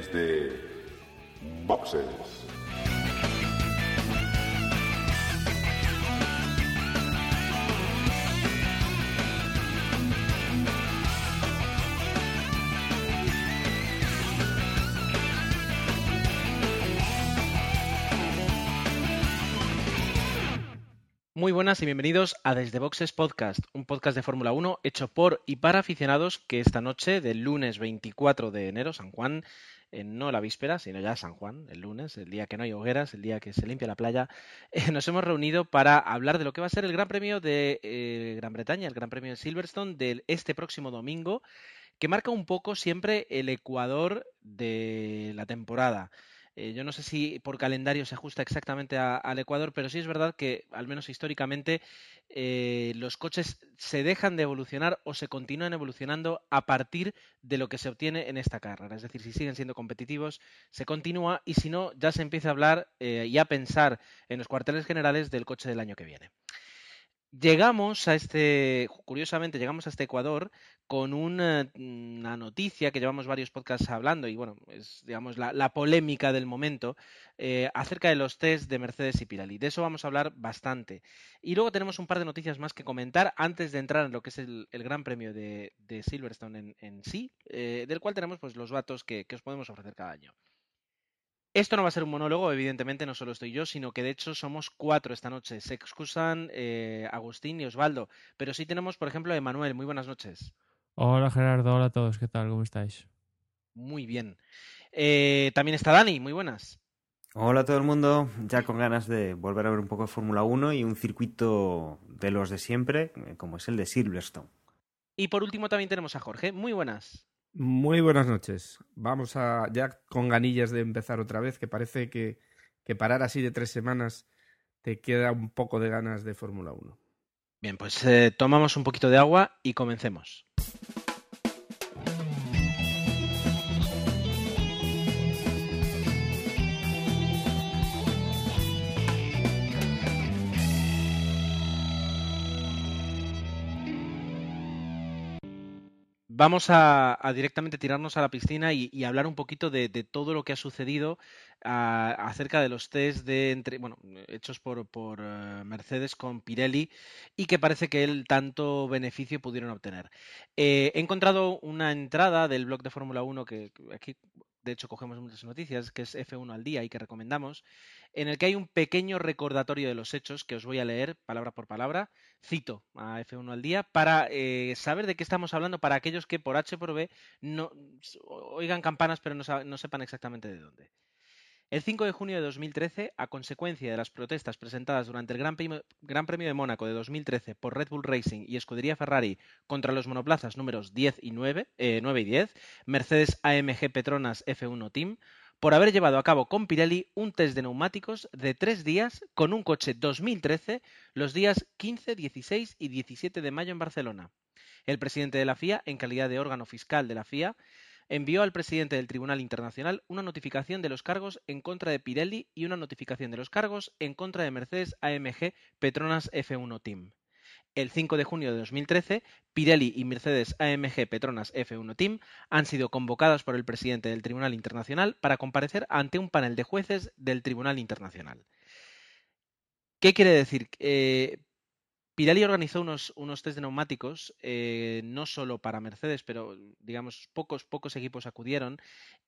desde Boxes. Muy buenas y bienvenidos a Desde Boxes Podcast, un podcast de Fórmula 1 hecho por y para aficionados que esta noche del lunes 24 de enero, San Juan, eh, no la víspera, sino ya San Juan, el lunes, el día que no hay hogueras, el día que se limpia la playa, eh, nos hemos reunido para hablar de lo que va a ser el Gran Premio de eh, Gran Bretaña, el Gran Premio de Silverstone de este próximo domingo, que marca un poco siempre el ecuador de la temporada. Eh, yo no sé si por calendario se ajusta exactamente al Ecuador, pero sí es verdad que, al menos históricamente, eh, los coches se dejan de evolucionar o se continúan evolucionando a partir de lo que se obtiene en esta carrera. Es decir, si siguen siendo competitivos, se continúa y si no, ya se empieza a hablar eh, y a pensar en los cuarteles generales del coche del año que viene. Llegamos a este, curiosamente, llegamos a este Ecuador con una, noticia que llevamos varios podcasts hablando y bueno, es digamos la, polémica del momento eh, acerca de los test de Mercedes y Pirelli. De eso vamos a hablar bastante. Y luego tenemos un par de noticias más que comentar antes de entrar en lo que es el, Gran Premio de, Silverstone en, sí, eh, del cual tenemos pues los datos que os podemos ofrecer cada año. Esto no va a ser un monólogo, evidentemente no solo estoy yo, sino que de hecho somos cuatro esta noche. Se excusan eh, Agustín y Osvaldo, pero sí tenemos, por ejemplo, a Emanuel. Muy buenas noches. Hola Gerardo, hola a todos, ¿qué tal? ¿Cómo estáis? Muy bien. Eh, también está Dani, muy buenas. Hola a todo el mundo, ya con ganas de volver a ver un poco de Fórmula 1 y un circuito de los de siempre, eh, como es el de Silverstone. Y por último también tenemos a Jorge, muy buenas. Muy buenas noches. Vamos a ya con ganillas de empezar otra vez, que parece que, que parar así de tres semanas te queda un poco de ganas de Fórmula 1. Bien, pues eh, tomamos un poquito de agua y comencemos. Vamos a, directamente tirarnos a la piscina y, hablar un poquito de, todo lo que ha sucedido acerca de los test de entre, bueno, hechos por, eh, Mercedes con Pirelli y que parece que él tanto beneficio pudieron obtener. Eh, he encontrado una entrada del blog de Fórmula 1 que aquí de hecho cogemos muchas noticias, que es F1 al día y que recomendamos, en el que hay un pequeño recordatorio de los hechos que os voy a leer palabra por palabra. Cito a F1 al día para eh, saber de qué estamos hablando para aquellos que por H por B no oigan campanas pero no sepan exactamente de dónde. El 5 de junio de 2013, a consecuencia de las protestas presentadas durante el Gran Premio, de Mónaco de 2013 por Red Bull Racing y Escudería Ferrari contra los monoplazas números 10 y 9, 9 eh, y 10, Mercedes AMG Petronas F1 Team, por haber llevado a cabo con Pirelli un test de neumáticos de tres días con un coche 2013 los días 15, 16 y 17 de mayo en Barcelona. El presidente de la FIA, en calidad de órgano fiscal de la FIA, envió al presidente del Tribunal Internacional una notificación de los cargos en contra de Pirelli y una notificación de los cargos en contra de Mercedes AMG Petronas F1 Team. El 5 de junio de 2013, Pirelli y Mercedes AMG Petronas F1 Team han sido convocadas por el presidente del Tribunal Internacional para comparecer ante un panel de jueces del Tribunal Internacional. ¿Qué quiere decir? Eh, Pirelli organizó unos, unos test de neumáticos, eh, no solo para Mercedes, pero digamos, pocos, pocos equipos acudieron.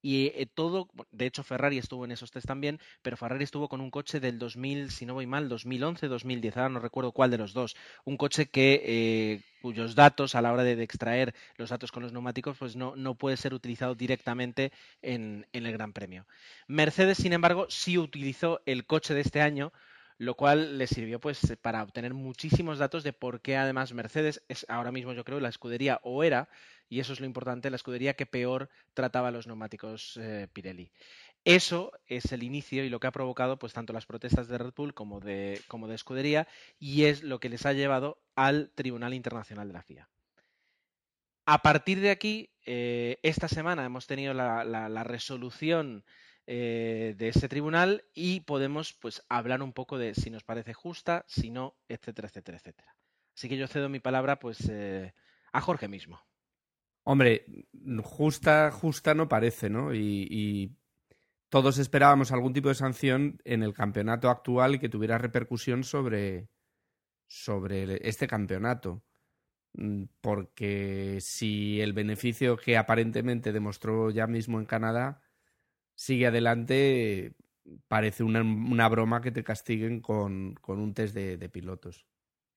Y eh, todo, de hecho, Ferrari estuvo en esos test también, pero Ferrari estuvo con un coche del 2000, si no voy mal, 2011, 2010, ahora no recuerdo cuál de los dos. Un coche que. Eh, cuyos datos a la hora de, extraer los datos con los neumáticos pues no, no puede ser utilizado directamente en, en el Gran Premio. Mercedes, sin embargo, sí utilizó el coche de este año lo cual le sirvió pues para obtener muchísimos datos de por qué además Mercedes es ahora mismo yo creo la escudería o era y eso es lo importante la escudería que peor trataba los neumáticos eh, Pirelli. Eso es el inicio y lo que ha provocado pues tanto las protestas de Red Bull como de, como de escudería y es lo que les ha llevado al Tribunal Internacional de la FIA. A partir de aquí, eh, esta semana hemos tenido la resolución eh, de ese tribunal y podemos pues hablar un poco de si nos parece justa, si no, etcétera, etcétera, etcétera. Así que yo cedo mi palabra pues eh, a Jorge mismo. Hombre, justa, justa no parece, ¿no? Y, y, todos esperábamos algún tipo de sanción en el campeonato actual que tuviera repercusión sobre, sobre este campeonato. Mm, porque si el beneficio que aparentemente demostró ya mismo en Canadá sigue adelante, parece una, una broma que te castiguen con, con un test de, de, pilotos.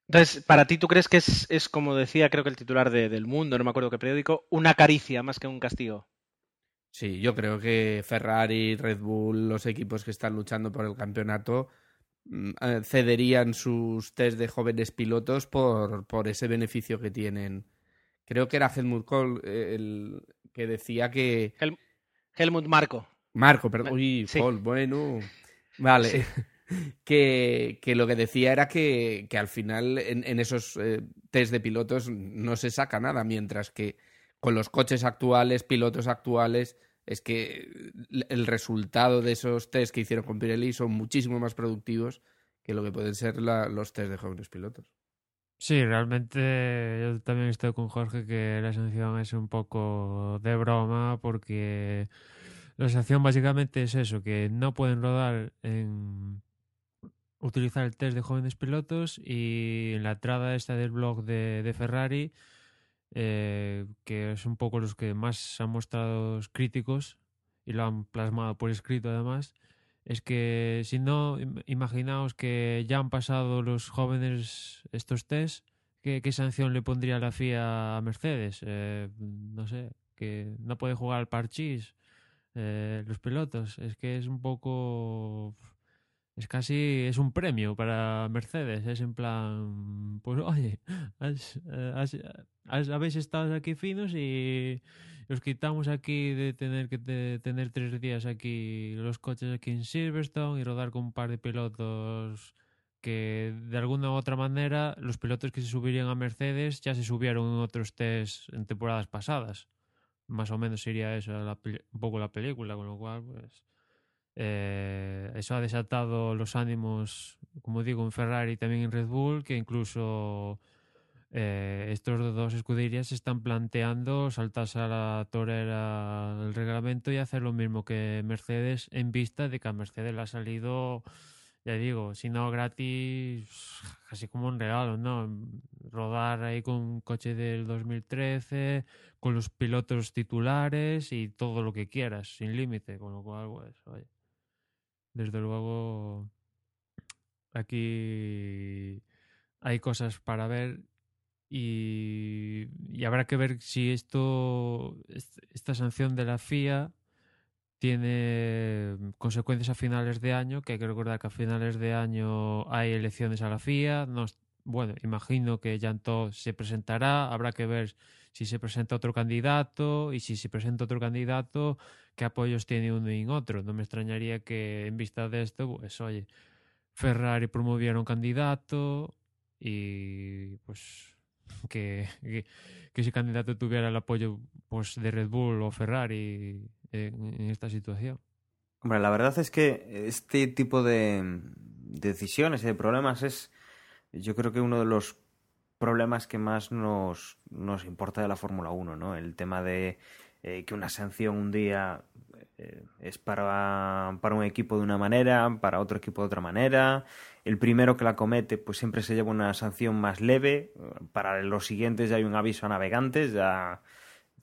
Entonces, para ti, ¿tú crees que es, es como decía, creo que el titular de, del Mundo, no me acuerdo qué periódico, una caricia más que un castigo? Sí, yo creo que Ferrari, Red Bull, los equipos que están luchando por el campeonato, mm, eh, cederían sus test de jóvenes pilotos por, por ese beneficio que tienen. Creo que era Helmut Kohl eh, el que decía que... Hel Helmut Marco. Marco, perdón. Uy, sí. Paul, bueno. Vale. Sí. Que, que, lo que decía era que, que al final en, en esos eh, test de pilotos no se saca nada, mientras que con los coches actuales, pilotos actuales, es que el resultado de esos test que hicieron con Pirelli son muchísimo más productivos que lo que pueden ser la, los test de jóvenes pilotos. Sí, realmente yo también estoy con Jorge que la sanción es un poco de broma porque la sanción básicamente es eso, que no pueden rodar en utilizar el test de jóvenes pilotos y en la entrada esta del blog de, Ferrari, eh, que es un poco los que más se han mostrado críticos y lo han plasmado por escrito además, es que si no, imaginaos que ya han pasado los jóvenes estos test, ¿qué, qué sanción le pondría la FIA a Mercedes? Eh, no sé, que no puede jugar al parchís eh, los pilotos. Es que es un poco es casi es un premio para Mercedes es en plan pues oye has, has, has, habéis estado aquí finos y os quitamos aquí de tener que tener tres días aquí los coches aquí en Silverstone y rodar con un par de pilotos que de alguna u otra manera los pilotos que se subirían a Mercedes ya se subieron en otros test en temporadas pasadas más o menos sería eso la, un poco la película con lo cual pues eh, eso ha desatado los ánimos, como digo, en Ferrari y también en Red Bull, que incluso eh, estos dos escuderías están planteando saltarse a la torera del reglamento y hacer lo mismo que Mercedes en vista de que a Mercedes le ha salido, ya digo, si no gratis, casi como un regalo, ¿no? Rodar ahí con un coche del 2013, con los pilotos titulares y todo lo que quieras, sin límite, con lo cual, pues, oye desde luego aquí hay cosas para ver y, y, habrá que ver si esto esta sanción de la FIA tiene consecuencias a finales de año, que hay que recordar que a finales de año hay elecciones a la FIA. No, bueno, imagino que Janto se presentará, habrá que ver si se presenta otro candidato y si se presenta otro candidato, qué apoyos tiene uno y otro. No me extrañaría que en vista de esto, pues oye, Ferrari promoviera un candidato y pues que, que, ese candidato tuviera el apoyo pues de Red Bull o Ferrari en, esta situación. Hombre, la verdad es que este tipo de decisiones y de problemas es, yo creo que uno de los problemas que más nos, nos importa de la Fórmula 1, ¿no? El tema de eh, que una sanción un día eh, es para, para un equipo de una manera, para otro equipo de otra manera. El primero que la comete, pues siempre se lleva una sanción más leve. Para los siguientes ya hay un aviso a navegantes, ya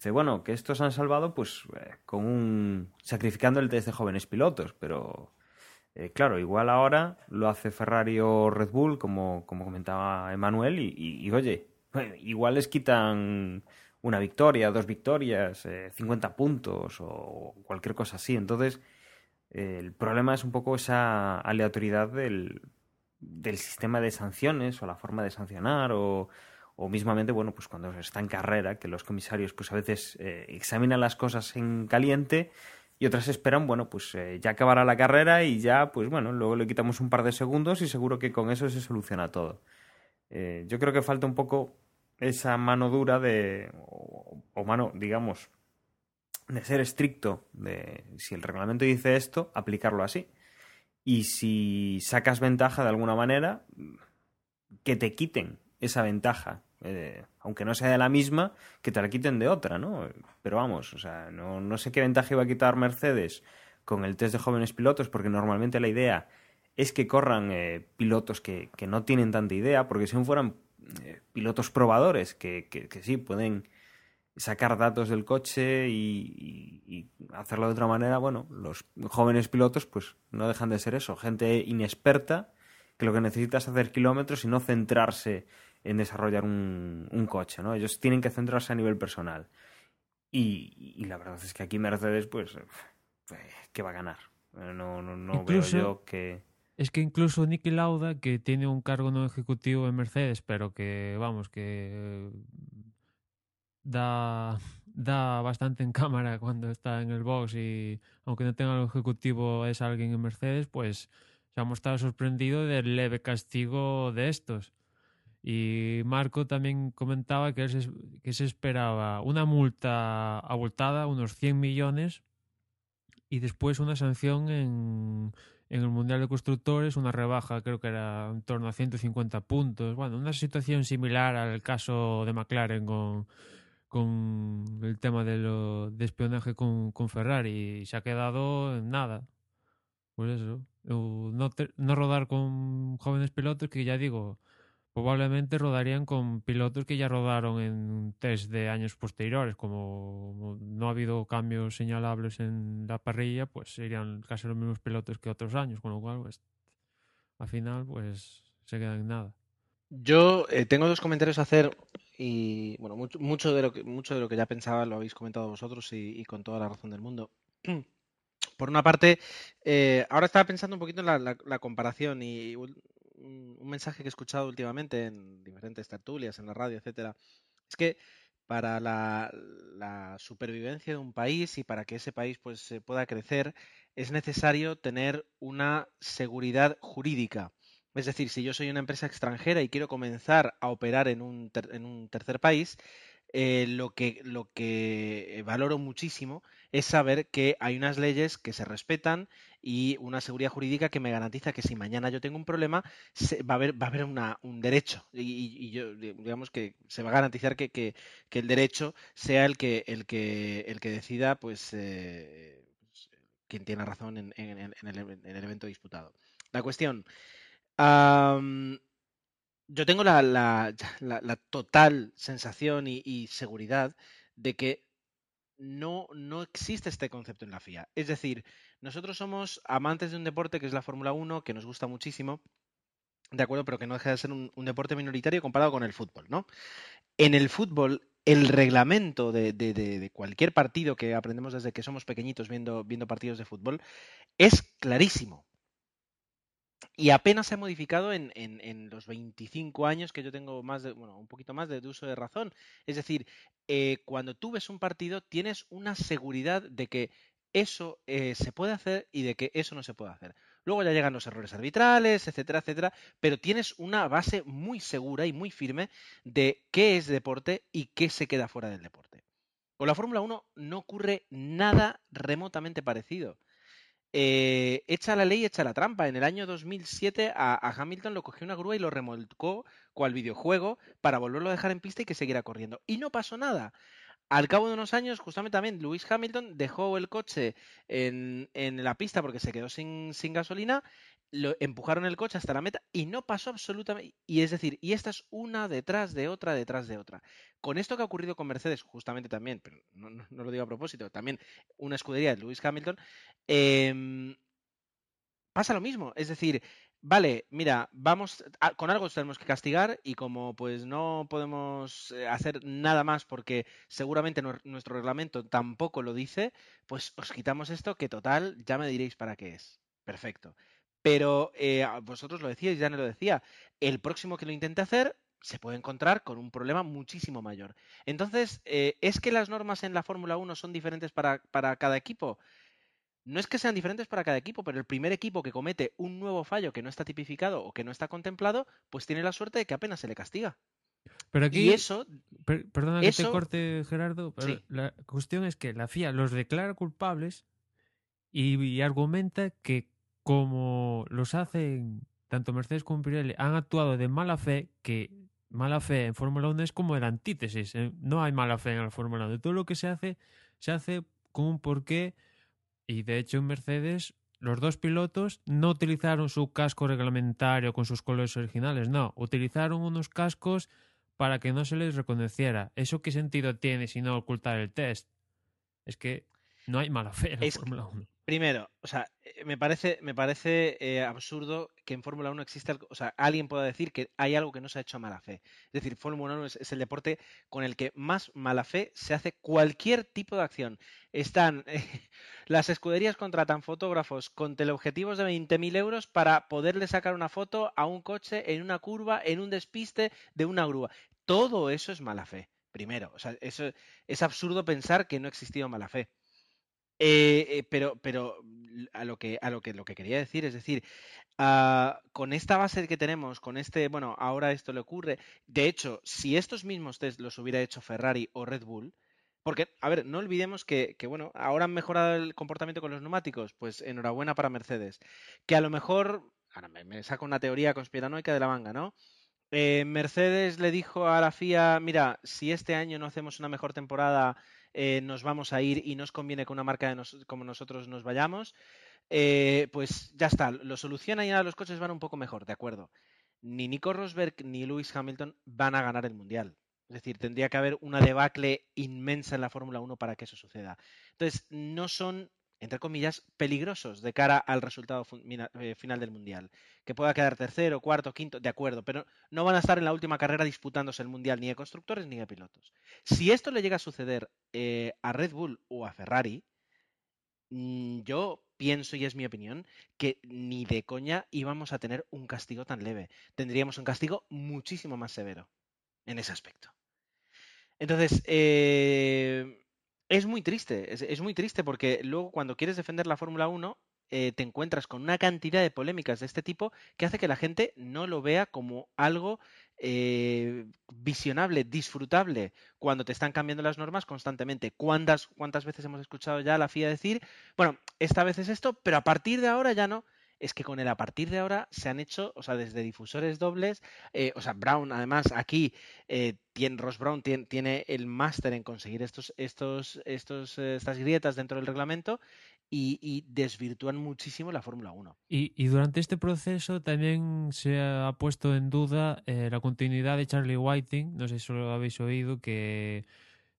dice, bueno, que estos han salvado, pues eh, con un sacrificando el test de jóvenes pilotos, pero eh, claro, igual ahora lo hace Ferrari o Red Bull, como, como comentaba Emanuel, y, oye, igual les quitan una victoria, dos victorias, eh, 50 puntos o cualquier cosa así. Entonces, eh, el problema es un poco esa aleatoriedad del, del sistema de sanciones o la forma de sancionar o, o mismamente, bueno, pues cuando está en carrera, que los comisarios pues a veces eh, examinan las cosas en caliente y otras esperan, bueno, pues eh, ya acabará la carrera y ya, pues bueno, luego le quitamos un par de segundos y seguro que con eso se soluciona todo. Eh, yo creo que falta un poco esa mano dura de, o, o, mano, digamos, de ser estricto, de si el reglamento dice esto, aplicarlo así. Y si sacas ventaja de alguna manera, que te quiten esa ventaja eh, aunque no sea de la misma, que te la quiten de otra, ¿no? Pero vamos, o sea, no, no sé qué ventaja iba a quitar Mercedes con el test de jóvenes pilotos, porque normalmente la idea es que corran eh, pilotos que, que, no tienen tanta idea, porque si fueran eh, pilotos probadores, que, que, sí, pueden sacar datos del coche y, y, y, hacerlo de otra manera, bueno, los jóvenes pilotos pues no dejan de ser eso, gente inexperta que lo que necesita es hacer kilómetros y no centrarse en desarrollar un, un coche, ¿no? Ellos tienen que centrarse a nivel personal. Y, y la verdad es que aquí Mercedes, pues, pues que va a ganar. No, no, no Incluso... veo yo que es que incluso Nicky Lauda, que tiene un cargo no ejecutivo en Mercedes, pero que, vamos, que da, da bastante en cámara cuando está en el box y aunque no tenga lo ejecutivo es alguien en Mercedes, pues se ha mostrado sorprendido del leve castigo de estos. Y Marco también comentaba que, se, que se esperaba una multa abultada, unos 100 millones, y después una sanción en en el Mundial de Constructores una rebaja, creo que era en torno a 150 puntos. Bueno, una situación similar al caso de McLaren con, con el tema de, lo, de espionaje con, con Ferrari y se ha quedado en nada. Pues eso, no, no rodar con jóvenes pilotos que ya digo, probablemente rodarían con pilotos que ya rodaron en test de años posteriores. Como no ha habido cambios señalables en la parrilla, pues serían casi los mismos pilotos que otros años, con lo cual, pues, al final, pues se quedan en nada. Yo eh, tengo dos comentarios a hacer y, bueno, mucho, mucho, de lo que, mucho de lo que ya pensaba lo habéis comentado vosotros y, con toda la razón del mundo. Por una parte, eh, ahora estaba pensando un poquito en la comparación y un, mensaje que he escuchado últimamente en diferentes tertulias, en la radio, etcétera, es que para la, la, supervivencia de un país y para que ese país pues pueda crecer es necesario tener una seguridad jurídica. Es decir, si yo soy una empresa extranjera y quiero comenzar a operar en un, ter, en un tercer país, eh, lo, que, lo que valoro muchísimo es saber que hay unas leyes que se respetan y una seguridad jurídica que me garantiza que si mañana yo tengo un problema, va a haber, va a haber un derecho. Y, yo, digamos que se va a garantizar que, que, el derecho sea el que, el que, el que decida, pues, eh, quien tiene razón en, el, en, el, evento disputado. La cuestión. Yo tengo la total sensación y, y, seguridad de que no, no existe este concepto en la FIA. Es decir, nosotros somos amantes de un deporte que es la Fórmula 1, que nos gusta muchísimo, de acuerdo, pero que no deja de ser un, deporte minoritario comparado con el fútbol, ¿no? En el fútbol, el reglamento de, cualquier partido que aprendemos desde que somos pequeñitos viendo, partidos de fútbol es clarísimo y apenas se ha modificado en, los 25 años que yo tengo más de, bueno, un poquito más de, de uso de razón. Es decir, eh, cuando tú ves un partido tienes una seguridad de que eso eh, se puede hacer y de que eso no se puede hacer. Luego ya llegan los errores arbitrales, etcétera, etcétera, pero tienes una base muy segura y muy firme de qué es deporte y qué se queda fuera del deporte. Con la Fórmula 1 no ocurre nada remotamente parecido eh, echa la ley, echa la trampa. En el año 2007 a, a, Hamilton lo cogió una grúa y lo remolcó cual videojuego para volverlo a dejar en pista y que siguiera corriendo. Y no pasó nada. Al cabo de unos años, justamente también, Lewis Hamilton dejó el coche en, la pista porque se quedó sin, gasolina lo, empujaron el coche hasta la meta y no pasó absolutamente. Y es decir, y esta es una detrás de otra, detrás de otra. Con esto que ha ocurrido con Mercedes, justamente también, pero no, lo digo a propósito, también una escudería de Lewis Hamilton, eh, pasa lo mismo. Es decir, vale, mira, vamos, con algo tenemos que castigar y como pues no podemos eh, hacer nada más porque seguramente nuestro reglamento tampoco lo dice, pues os quitamos esto que total ya me diréis para qué es. Perfecto. Pero eh, vosotros lo decíais, ya no lo decía, el próximo que lo intente hacer se puede encontrar con un problema muchísimo mayor. Entonces, eh, ¿es que las normas en la Fórmula 1 son diferentes para cada equipo? No es que sean diferentes para cada equipo, pero el primer equipo que comete un nuevo fallo que no está tipificado o que no está contemplado, pues tiene la suerte de que apenas se le castiga. Pero aquí, y eso, per, perdona que eso, te corte, Gerardo, pero sí. la cuestión es que la FIA los declara culpables y, y argumenta que como los hacen tanto Mercedes como Pirelli han actuado de mala fe que mala fe en Fórmula 1 es como el antítesis. ¿eh? No hay mala fe en la Fórmula 1. Todo lo que se hace, se hace con un porqué. Y de hecho en Mercedes los dos pilotos no utilizaron su casco reglamentario con sus colores originales, no, utilizaron unos cascos para que no se les reconociera. ¿Eso qué sentido tiene si no ocultar el test? Es que no hay mala fe en la Fórmula 1. Primero, o sea, eh, me parece, me parece eh, absurdo que en Fórmula 1 exista, o sea, alguien pueda decir que hay algo que no se ha hecho a mala fe. Es decir, Fórmula 1 es, el deporte con el que más mala fe se hace cualquier tipo de acción. Están, eh, las escuderías contratan fotógrafos con teleobjetivos de 20.000 euros para poderle sacar una foto a un coche en una curva, en un despiste de una grúa. Todo eso es mala fe, primero. O sea, eso es absurdo pensar que no ha existido mala fe. Eh, eh, pero, pero a lo que a lo que lo que quería decir es decir, uh, con esta base que tenemos, con este, bueno, ahora esto le ocurre. De hecho, si estos mismos test los hubiera hecho Ferrari o Red Bull, porque, a ver, no olvidemos que, que, bueno, ahora han mejorado el comportamiento con los neumáticos, pues enhorabuena para Mercedes. Que a lo mejor, ahora me, me saco una teoría conspiranoica de la manga, ¿no? Eh, Mercedes le dijo a la FIA, mira, si este año no hacemos una mejor temporada eh, nos vamos a ir y nos conviene que una marca como nosotros nos vayamos, eh, pues ya está, lo soluciona y ahora los coches van un poco mejor, de acuerdo. Ni Nico Rosberg ni Lewis Hamilton van a ganar el Mundial. Es decir, tendría que haber una debacle inmensa en la Fórmula 1 para que eso suceda. Entonces, no son entre comillas, peligrosos de cara al resultado eh, final del Mundial. Que pueda quedar tercero, cuarto, quinto, de acuerdo, pero no van a estar en la última carrera disputándose el Mundial ni de constructores ni de pilotos. Si esto le llega a suceder eh, a Red Bull o a Ferrari, mm, yo pienso, y es mi opinión, que ni de coña íbamos a tener un castigo tan leve. Tendríamos un castigo muchísimo más severo en ese aspecto. Entonces, eh, es muy triste, es, muy triste porque luego cuando quieres defender la Fórmula 1 eh, te encuentras con una cantidad de polémicas de este tipo que hace que la gente no lo vea como algo eh, visionable, disfrutable, cuando te están cambiando las normas constantemente. ¿Cuántas, ¿Cuántas veces hemos escuchado ya a la FIA decir, bueno, esta vez es esto, pero a partir de ahora ya no? Es que con él a partir de ahora se han hecho, o sea, desde difusores dobles, eh, o sea, Brown además aquí, eh, tiene, Ross Brown tiene, tiene el máster en conseguir estos, estos, estos, eh, estas grietas dentro del reglamento y, desvirtúan muchísimo la Fórmula 1. Y, y, durante este proceso también se ha puesto en duda la continuidad de Charlie Whiting, no sé si lo habéis oído, que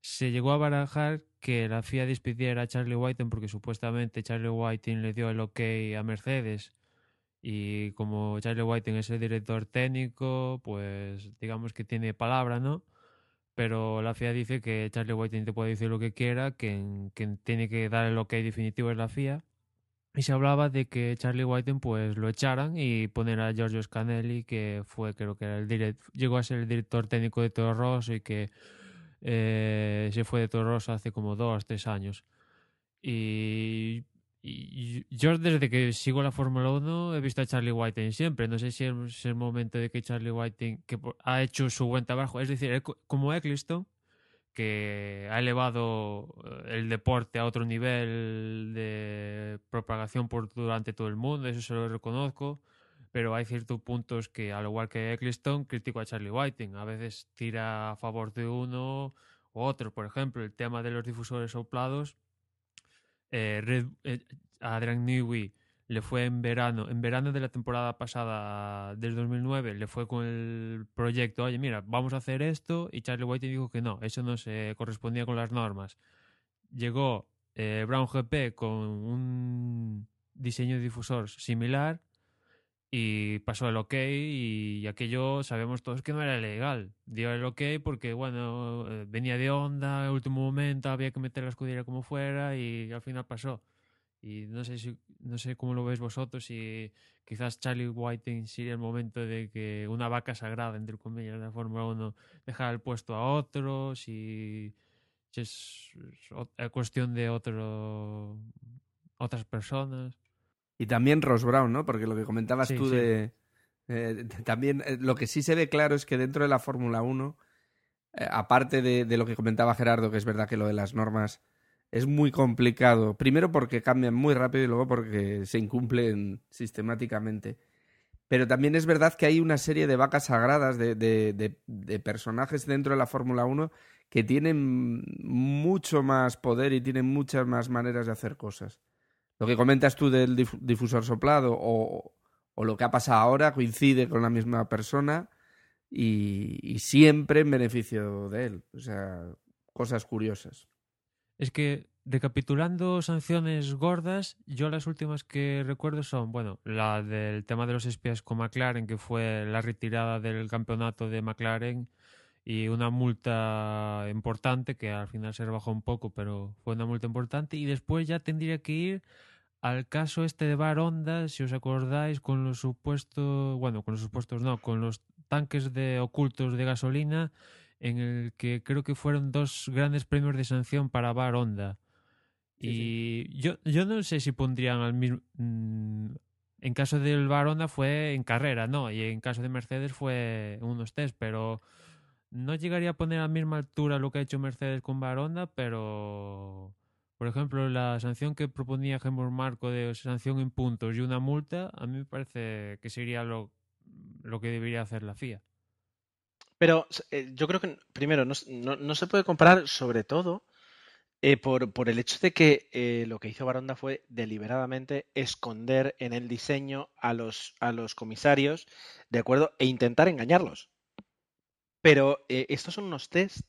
se llegó a barajar que la FIA despidiera a Charlie Whiting porque supuestamente Charlie Whiting le dio el ok a Mercedes y como Charlie Whiting es el director técnico, pues digamos que tiene palabra, ¿no? Pero la FIA dice que Charlie Whiting te puede decir lo que quiera, que quien tiene que dar el ok definitivo es la FIA. Y se hablaba de que Charlie Whiting pues lo echaran y poner a Giorgio Scanelli, que fue creo que era el llegó a ser el director técnico de Toro Rosso y que eh, se fue de Toro hace como dos, tres años. Y, yo desde que sigo la Fórmula 1 he visto a Charlie Whiting siempre. No sé si es el momento de que Charlie Whiting que ha hecho su buen trabajo. Es decir, como Eccleston, que ha elevado eh, el deporte a otro nivel de propagación por durante todo el mundo, eso se lo reconozco pero hay ciertos puntos que, al igual que Eccleston, critico a Charlie Whiting. A veces tira a favor de uno u otro. Por ejemplo, el tema de los difusores soplados. Eh, eh, Adrian Newey le fue en verano, en verano de la temporada pasada del 2009, le fue con el proyecto, oye, mira, vamos a hacer esto, y Charlie Whiting dijo que no, eso no se correspondía con las normas. Llegó eh, Brown GP con un diseño de difusor similar y pasó el ok y aquello sabemos todos que no era legal. Dio el ok porque, bueno, eh, venía de onda, en último momento había que meter la escudera como fuera y al final pasó. Y no sé, si, no sé cómo lo veis vosotros, si quizás Charlie Whiting sería el momento de que una vaca sagrada, entre comillas, de la Fórmula 1 dejara el puesto a otro, si, es, es cuestión de otro, otras personas. Y también Ross Brown, ¿no? Porque lo que comentabas tú de... Eh, también eh, lo que sí se ve claro es que dentro de la Fórmula 1, eh, aparte de, de, lo que comentaba Gerardo, que es verdad que lo de las normas es muy complicado, primero porque cambian muy rápido y luego porque se incumplen sistemáticamente. Pero también es verdad que hay una serie de vacas sagradas, de, de, de, personajes dentro de la Fórmula 1 que tienen mucho más poder y tienen muchas más maneras de hacer cosas. Lo que comentas tú del difusor soplado o, lo que ha pasado ahora coincide con la misma persona y, y, siempre en beneficio de él. O sea, cosas curiosas. Es que recapitulando sanciones gordas, yo las últimas que recuerdo son, bueno, la del tema de los espías con McLaren, que fue la retirada del campeonato de McLaren y una multa importante, que al final se rebajó un poco, pero fue una multa importante. Y después ya tendría que ir al caso este de Bar Honda, si os acordáis, con los supuestos, bueno, con los supuestos no, con los tanques de ocultos de gasolina, en el que creo que fueron dos grandes premios de sanción para Bar Honda. y Yo, yo no sé si pondrían al mismo... Mm, en caso del Bar Honda fue en carrera, ¿no? Y en caso de Mercedes fue unos test, pero no llegaría a poner a la misma altura lo que ha hecho Mercedes con Bar Honda, pero por ejemplo, la sanción que proponía Gemur Marco de sanción en puntos y una multa, a mí me parece que sería lo, lo que debería hacer la FIA. Pero eh, yo creo que, primero, no, no, se puede comparar, sobre todo, eh, por, por, el hecho de que eh, lo que hizo Baronda fue deliberadamente esconder en el diseño a los, a los comisarios, ¿de acuerdo? E intentar engañarlos. Pero estos son unos test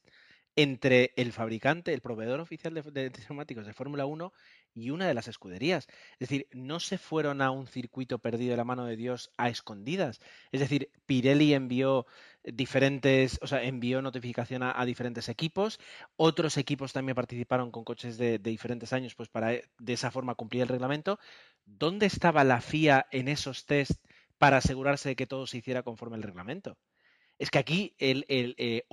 entre el fabricante, el proveedor oficial de, de neumáticos de Fórmula 1 y una de las escuderías. Es decir, no se fueron a un circuito perdido de la mano de Dios a escondidas. Es decir, Pirelli envió diferentes, o sea, envió notificación a, diferentes equipos. Otros equipos también participaron con coches de, de, diferentes años, pues para de esa forma cumplir el reglamento. ¿Dónde estaba la FIA en esos test para asegurarse de que todo se hiciera conforme al reglamento? Es que aquí el, eh,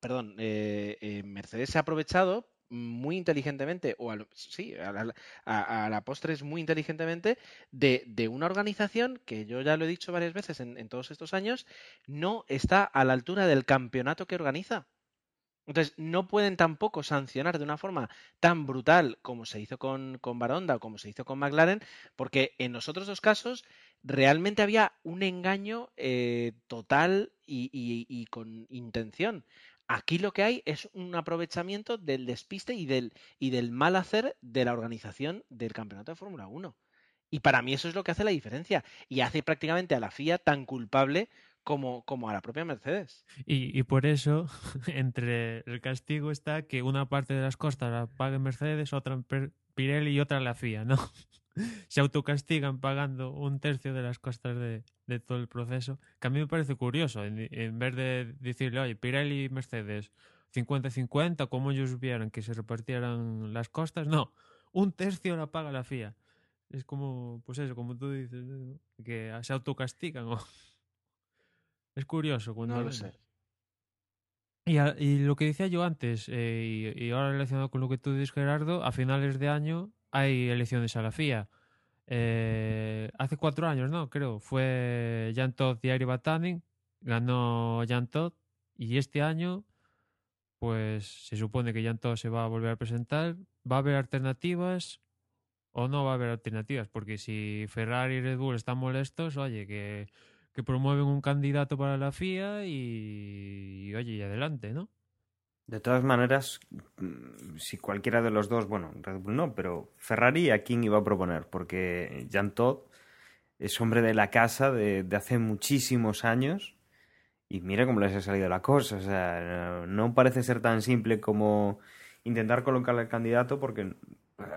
perdón, eh, eh, Mercedes se ha aprovechado muy inteligentemente, o sí, a la, postre es muy inteligentemente, de, una organización que yo ya lo he dicho varias veces en, todos estos años, no está a la altura del campeonato que organiza. Entonces, no pueden tampoco sancionar de una forma tan brutal como se hizo con, con Baronda o como se hizo con McLaren, porque en los otros dos casos realmente había un engaño eh, total y, con intención. Aquí lo que hay es un aprovechamiento del despiste y del, y del mal hacer de la organización del campeonato de Fórmula 1. Y para mí eso es lo que hace la diferencia y hace prácticamente a la FIA tan culpable como, como a la propia Mercedes. Y, y, por eso, entre el castigo está que una parte de las costas la pague Mercedes, otra Pirelli y otra la FIA, ¿no? se autocastigan pagando un tercio de las costas de, de, todo el proceso, que a mí me parece curioso, en, en vez de decirle, oye, Pirelli y Mercedes 50-50, como ellos vieran que se repartieran las costas, no, un tercio la paga la FIA. Es como, pues eso, como tú dices, que se autocastigan. Es curioso cuando... No lo sé. Y, y, lo que decía yo antes, eh, y, y, ahora relacionado con lo que tú dices, Gerardo, a finales de año hay elecciones a la FIA. Eh, hace cuatro años, ¿no? Creo. Fue Jan Todd y Ari Batanin. Ganó Jan Todd. Y este año, pues se supone que Jan Todd se va a volver a presentar. ¿Va a haber alternativas o no va a haber alternativas? Porque si Ferrari y Red Bull están molestos, oye, que, que promueven un candidato para la FIA y, y oye, y adelante, ¿no? De todas maneras, mm, si cualquiera de los dos, bueno, Red Bull no, pero Ferrari a quién iba a proponer, porque Jean Todt es hombre de la casa de, hace muchísimos años y mira cómo les ha salido la cosa. O sea, no parece ser tan simple como intentar colocar al candidato, porque eh,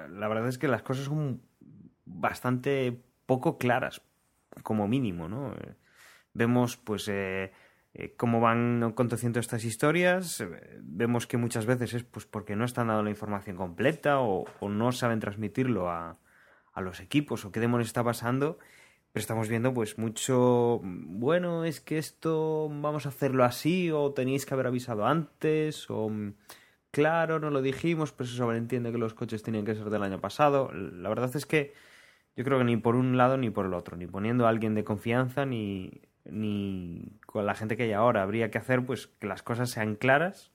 la verdad es que las cosas son bastante poco claras, como mínimo, ¿no? Vemos, pues, eh, eh, cómo van aconteciendo estas historias. Eh, vemos que muchas veces es pues porque no están dando la información completa o, no saben transmitirlo a, a, los equipos o qué demonios está pasando. Pero estamos viendo pues mucho, bueno, es que esto vamos a hacerlo así o tenéis que haber avisado antes o claro, no lo dijimos, pero se sobreentiende que los coches tienen que ser del año pasado. La verdad es que yo creo que ni por un lado ni por el otro, ni poniendo a alguien de confianza ni ni con la gente que hay ahora. Habría que hacer pues que las cosas sean claras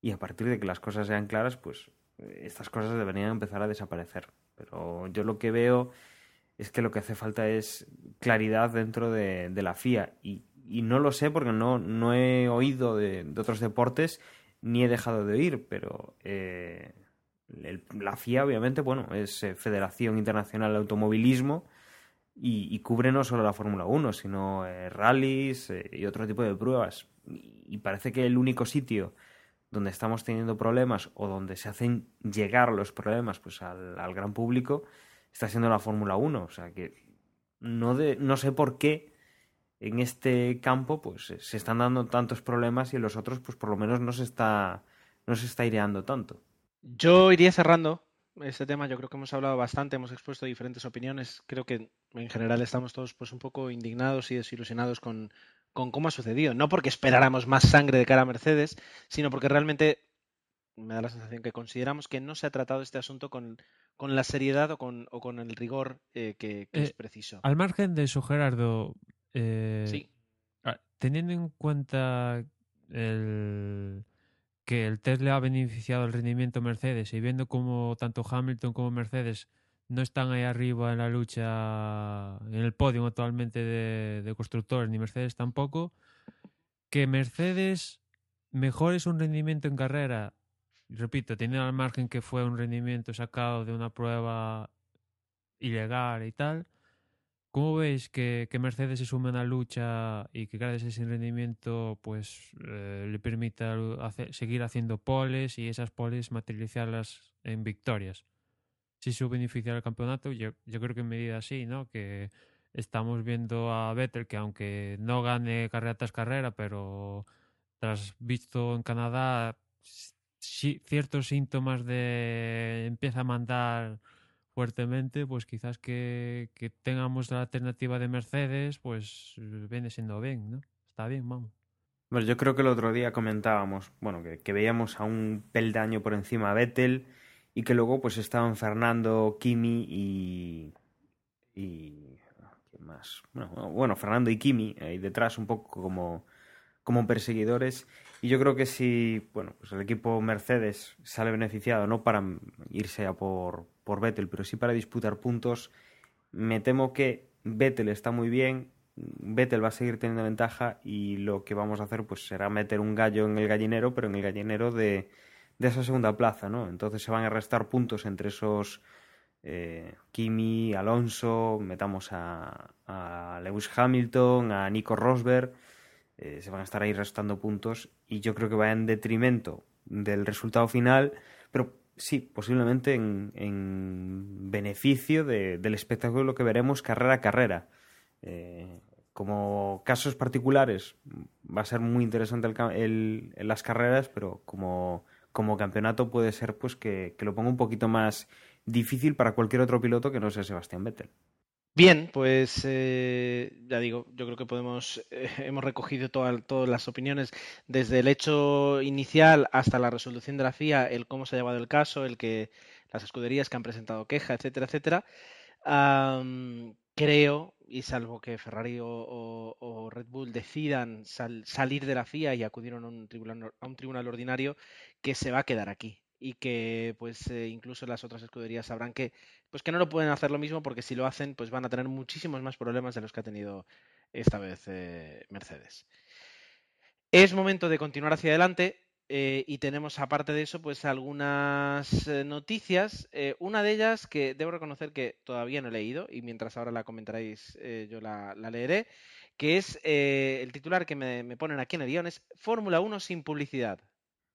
y a partir de que las cosas sean claras, pues estas cosas deberían empezar a desaparecer. Pero yo lo que veo es que lo que hace falta es claridad dentro de, la FIA. Y, no lo sé porque no, no he oído de, otros deportes ni he dejado de oír, pero eh, la FIA obviamente, bueno, es eh, Federación Internacional de Automovilismo y, cubre no solo la Fórmula 1, sino eh, rallies y otro tipo de pruebas. Y parece que el único sitio donde estamos teniendo problemas o donde se hacen llegar los problemas pues al, gran público está siendo la Fórmula 1. O sea que no, de, no sé por qué en este campo pues se están dando tantos problemas y en los otros pues por lo menos no se está, no se está tanto. Yo iría cerrando este tema. Yo creo que hemos hablado bastante, hemos expuesto diferentes opiniones. Creo que en general estamos todos pues un poco indignados y desilusionados con, con cómo ha sucedido. No porque esperáramos más sangre de cara a Mercedes, sino porque realmente me da la sensación que consideramos que no se ha tratado este asunto con, con la seriedad o con, o con el rigor eh, que, es eh, preciso. Al margen de eso, Gerardo, eh, teniendo en cuenta el, que el test le ha beneficiado el rendimiento Mercedes y viendo cómo tanto Hamilton como Mercedes no están ahí arriba en la lucha, en el podio actualmente de, de constructores, ni Mercedes tampoco, que Mercedes mejore su rendimiento en carrera repito, teniendo al margen que fue un rendimiento sacado de una prueba ilegal y tal, ¿cómo veis que, Mercedes se sume a la lucha y que gracias a ese rendimiento pues eh, le permita seguir haciendo poles y esas poles materializarlas en victorias? Si eso beneficia al campeonato, yo, yo creo que en medida así, ¿no? Que estamos viendo a Vettel que aunque no gane carrera tras carrera, pero tras visto en Canadá ciertos síntomas de empieza a mandar fuertemente, pues quizás que, tengamos la alternativa de Mercedes, pues viene siendo bien, ¿no? Está bien, vamos. Bueno, yo creo que el otro día comentábamos, bueno, que, veíamos a un peldaño por encima a Vettel y que luego pues estaban Fernando, Kimi y... y ¿quién más? Bueno, bueno, Fernando y Kimi ahí detrás un poco como, como perseguidores y yo creo que si bueno, pues el equipo Mercedes sale beneficiado, no para irse a por, por Vettel, pero sí para disputar puntos, me temo que Vettel está muy bien, Vettel va a seguir teniendo ventaja y lo que vamos a hacer pues será meter un gallo en el gallinero, pero en el gallinero de, de esa segunda plaza, ¿no? Entonces se van a restar puntos entre esos eh, Kimi, Alonso, metamos a, a Lewis Hamilton, a Nico Rosberg eh, se van a estar ahí restando puntos y yo creo que va en detrimento del resultado final, pero sí, posiblemente en, beneficio del espectáculo que veremos carrera a carrera. Eh, como casos particulares va a ser muy interesante el, las carreras, pero como, como campeonato puede ser pues que, que lo ponga un poquito más difícil para cualquier otro piloto que no sea Sebastián Vettel. Bien, pues eh, ya digo, yo creo que podemos, eh, hemos recogido todas las opiniones desde el hecho inicial hasta la resolución de la FIA, el cómo se ha llevado el caso, el que las escuderías que han presentado queja, etcétera, etcétera. creo, y salvo que Ferrari o, Red Bull decidan salir de la FIA y acudir a un, tribunal, a un tribunal ordinario, que se va a quedar aquí y que pues eh, incluso las otras escuderías sabrán que pues que no lo pueden hacer lo mismo porque si lo hacen pues van a tener muchísimos más problemas de los que ha tenido esta vez eh, Mercedes. Es momento de continuar hacia adelante eh, y tenemos aparte de eso pues algunas noticias. una de ellas que debo reconocer que todavía no he leído y mientras ahora la comentaréis yo la, leeré, que es el titular que me, me ponen aquí en el guion es Fórmula 1 sin publicidad.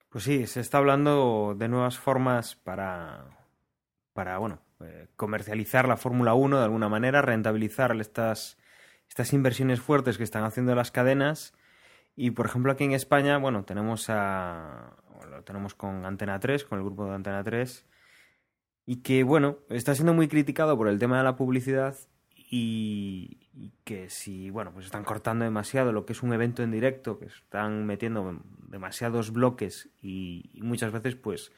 Pues sí, se está hablando de nuevas formas para, para bueno, eh, comercializar la Fórmula 1 de alguna manera, rentabilizar estas, estas inversiones fuertes que están haciendo las cadenas. Y por ejemplo aquí en España, bueno, tenemos a lo tenemos con Antena 3, con el grupo de Antena 3, y que bueno, está siendo muy criticado por el tema de la publicidad y, que si, bueno, pues están cortando demasiado lo que es un evento en directo, que están metiendo demasiados bloques y, muchas veces pues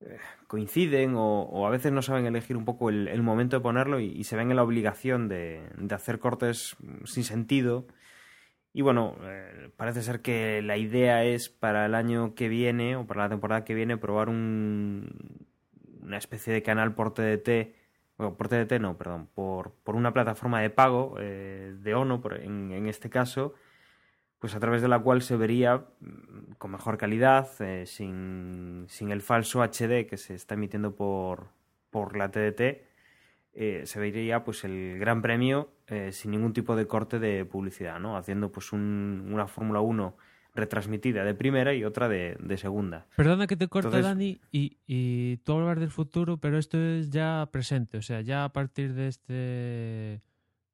eh, coinciden o, a veces no saben elegir un poco el, momento de ponerlo y, se ven en la obligación de, hacer cortes sin sentido. Y bueno, eh, parece ser que la idea es para el año que viene o para la temporada que viene probar un, una especie de canal por TDT por TDT no, perdón, por, por una plataforma de pago eh, de ONO, por, en, en, este caso, pues a través de la cual se vería mm, con mejor calidad, eh, sin, sin, el falso HD que se está emitiendo por, por la TDT, eh, se vería pues el Gran Premio eh, sin ningún tipo de corte de publicidad, ¿no? Haciendo pues un, una Fórmula 1 retransmitida de primera y otra de, de segunda. Perdona que te corte, Entonces... Dani, y, y, tú hablas del futuro, pero esto es ya presente, o sea, ya a partir de este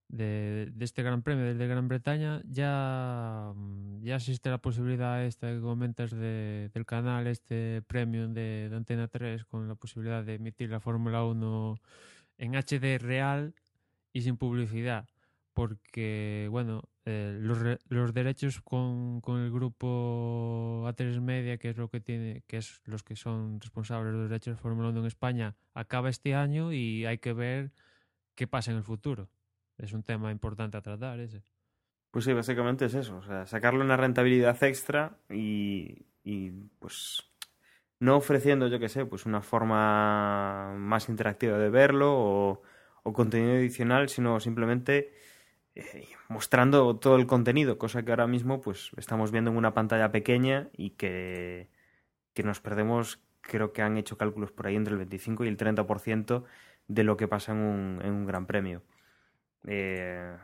de, de este Gran Premio del de Gran Bretaña ya, ya existe la posibilidad esta que comentas de, del canal este premium de, de Antena 3 con la posibilidad de emitir la Fórmula 1 en HD real y sin publicidad porque bueno eh, los, los derechos con, con, el grupo A3 Media que es lo que tiene que es los que son responsables de los derechos de Fórmula 1 en España acaba este año y hay que ver qué pasa en el futuro. Es un tema importante a tratar ese. Pues sí básicamente es eso o sea sacarle una rentabilidad extra y, y pues no ofreciendo yo que sé pues una forma más interactiva de verlo o, o contenido adicional sino simplemente eh, mostrando todo el contenido, cosa que ahora mismo pues estamos viendo en una pantalla pequeña y que, que nos perdemos, creo que han hecho cálculos por ahí entre el 25 y el 30% de lo que pasa en un, en un gran premio. Eh,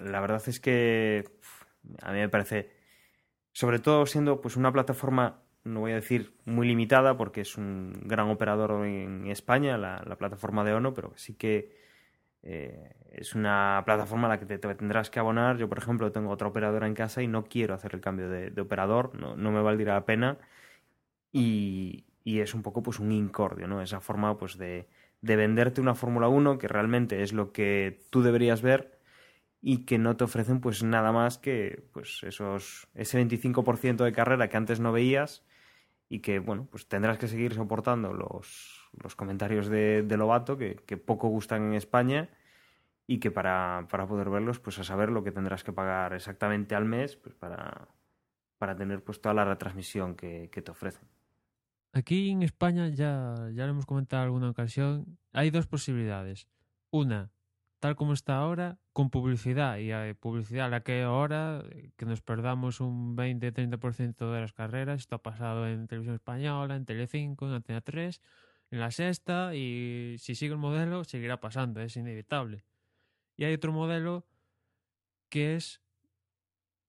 la verdad es que a mí me parece, sobre todo siendo pues una plataforma, no voy a decir muy limitada porque es un gran operador en España, la, la plataforma de ONO, pero sí que eh, es una plataforma a la que te, te, tendrás que abonar. Yo, por ejemplo, tengo otra operadora en casa y no quiero hacer el cambio de, operador, no, no, me valdría la pena. Y, y, es un poco pues un incordio, ¿no? Esa forma pues de, de venderte una Fórmula 1 que realmente es lo que tú deberías ver y que no te ofrecen pues nada más que pues esos ese 25% de carrera que antes no veías y que bueno pues tendrás que seguir soportando los, los comentarios de, de Lobato que, poco gustan en España y que para, para, poder verlos pues a saber lo que tendrás que pagar exactamente al mes pues para, para tener pues toda la retransmisión que, te ofrecen aquí en España ya, ya lo hemos comentado en alguna ocasión hay dos posibilidades una tal como está ahora, con publicidad. Y hay publicidad a la que ahora, que nos perdamos un 20-30% de las carreras. Esto ha pasado en Televisión Española, en Telecinco, en Antena 3, en la sexta, y si sigue el modelo, seguirá pasando, es inevitable. Y hay otro modelo que es